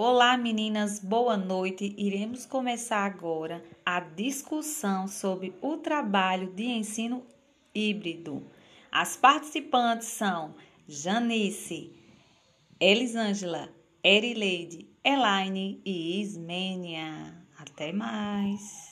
Olá, meninas, boa noite. Iremos começar agora a discussão sobre o trabalho de ensino híbrido. As participantes são Janice, Elisângela, Erileide, Elaine e Ismênia. Até mais!